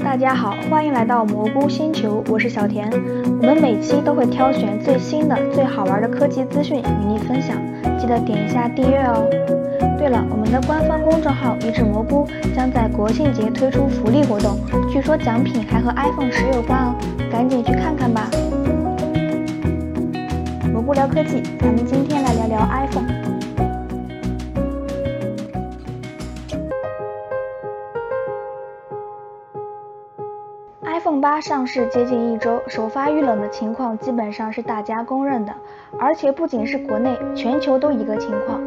大家好，欢迎来到蘑菇星球，我是小田。我们每期都会挑选最新的、最好玩的科技资讯与你分享，记得点一下订阅哦。对了，我们的官方公众号一只蘑菇将在国庆节推出福利活动，据说奖品还和 iPhone 十有关哦，赶紧去看看吧。蘑菇聊科技，咱们今天来聊聊 iPhone。iPhone 八上市接近一周，首发遇冷的情况基本上是大家公认的，而且不仅是国内，全球都一个情况。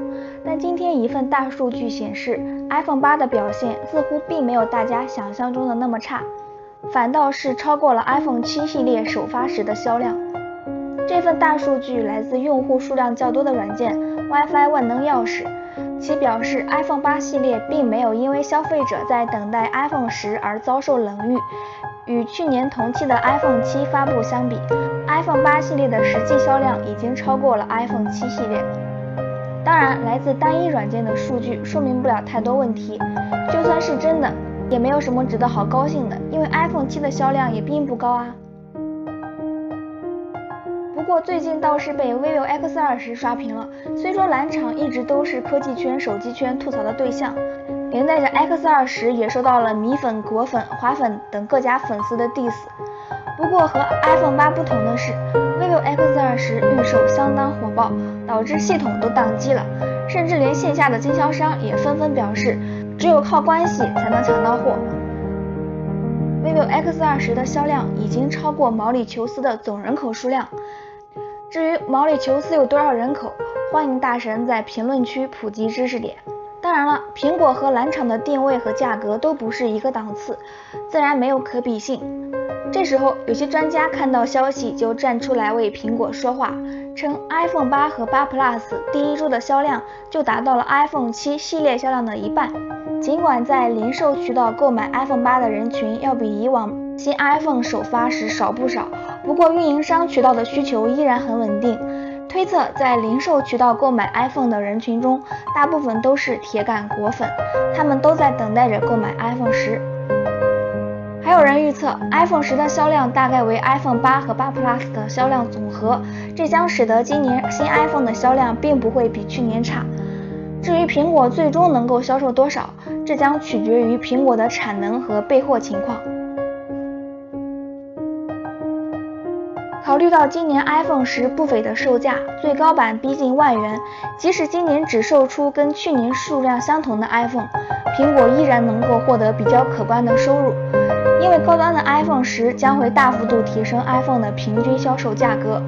但今天一份大数据显示，iPhone 八的表现似乎并没有大家想象中的那么差，反倒是超过了 iPhone 七系列首发时的销量。这份大数据来自用户数量较多的软件 WiFi 万能钥匙，其表示 iPhone 八系列并没有因为消费者在等待 iPhone 十而遭受冷遇。与去年同期的 iPhone 七发布相比，iPhone 八系列的实际销量已经超过了 iPhone 七系列。当然，来自单一软件的数据说明不了太多问题。就算是真的，也没有什么值得好高兴的，因为 iPhone 七的销量也并不高啊。不过最近倒是被 vivo X 二十刷屏了。虽说蓝厂一直都是科技圈、手机圈吐槽的对象。连带着 X 二十也受到了米粉、果粉、花粉等各家粉丝的 diss。不过和 iPhone 八不同的是，vivo X 二十预售相当火爆，导致系统都宕机了，甚至连线下的经销商也纷纷表示，只有靠关系才能抢到货。vivo X 二十的销量已经超过毛里求斯的总人口数量。至于毛里求斯有多少人口，欢迎大神在评论区普及知识点。当然了，苹果和蓝厂的定位和价格都不是一个档次，自然没有可比性。这时候，有些专家看到消息就站出来为苹果说话，称 iPhone 八和八 Plus 第一周的销量就达到了 iPhone 七系列销量的一半。尽管在零售渠道购买 iPhone 八的人群要比以往新 iPhone 首发时少不少，不过运营商渠道的需求依然很稳定。推测，在零售渠道购买 iPhone 的人群中，大部分都是铁杆果粉，他们都在等待着购买 iPhone 十。还有人预测，iPhone 十的销量大概为 iPhone 八和八 Plus 的销量总和，这将使得今年新 iPhone 的销量并不会比去年差。至于苹果最终能够销售多少，这将取决于苹果的产能和备货情况。考虑到今年 iPhone 十不菲的售价，最高版逼近万元，即使今年只售出跟去年数量相同的 iPhone，苹果依然能够获得比较可观的收入，因为高端的 iPhone 十将会大幅度提升 iPhone 的平均销售价格。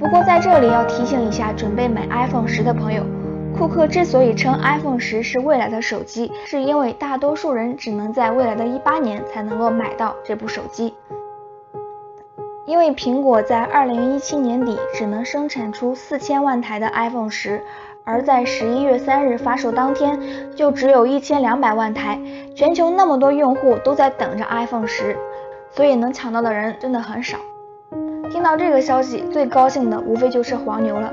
不过在这里要提醒一下准备买 iPhone 十的朋友，库克之所以称 iPhone 十是未来的手机，是因为大多数人只能在未来的一八年才能够买到这部手机。因为苹果在二零一七年底只能生产出四千万台的 iPhone 十，而在十一月三日发售当天就只有一千两百万台，全球那么多用户都在等着 iPhone 十，所以能抢到的人真的很少。听到这个消息，最高兴的无非就是黄牛了。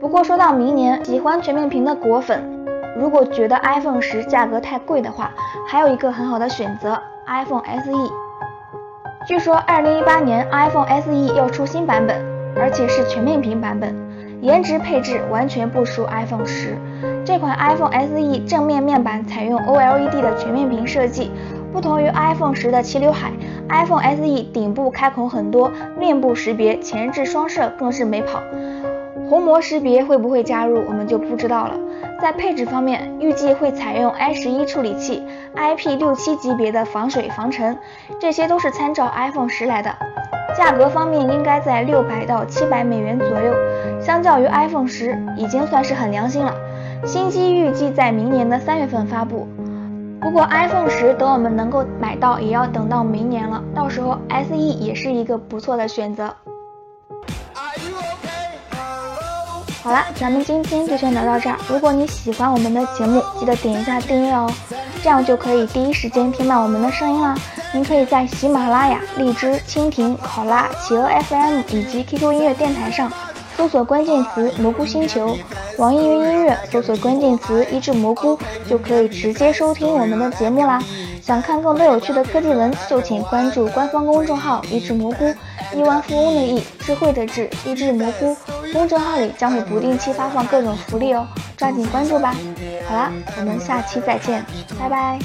不过说到明年，喜欢全面屏的果粉，如果觉得 iPhone 十价格太贵的话，还有一个很好的选择 iPhone SE。据说，二零一八年 iPhone SE 要出新版本，而且是全面屏版本，颜值配置完全不输 iPhone 十。这款 iPhone SE 正面面板采用 OLED 的全面屏设计，不同于 iPhone 十的齐刘海，iPhone SE 顶部开孔很多，面部识别、前置双摄更是没跑。虹膜识别会不会加入，我们就不知道了。在配置方面，预计会采用 i 十一处理器，IP 六七级别的防水防尘，这些都是参照 iPhone 十来的。价格方面应该在六百到七百美元左右，相较于 iPhone 十已经算是很良心了。新机预计在明年的三月份发布，不过 iPhone 十等我们能够买到也要等到明年了，到时候 SE 也是一个不错的选择。好了，咱们今天就先聊到这儿。如果你喜欢我们的节目，记得点一下订阅哦，这样就可以第一时间听到我们的声音啦。您可以在喜马拉雅、荔枝、蜻蜓、考拉、企鹅 FM 以及 QQ 音乐电台上搜索关键词“蘑菇星球”，网易云音乐搜索关键词“一只蘑菇”就可以直接收听我们的节目啦。想看更多有趣的科技文，就请关注官方公众号“一只蘑菇”，亿万富翁的亿，智慧的智，一只蘑菇。公众号里将会不定期发放各种福利哦，抓紧关注吧。好啦，我们下期再见，拜拜。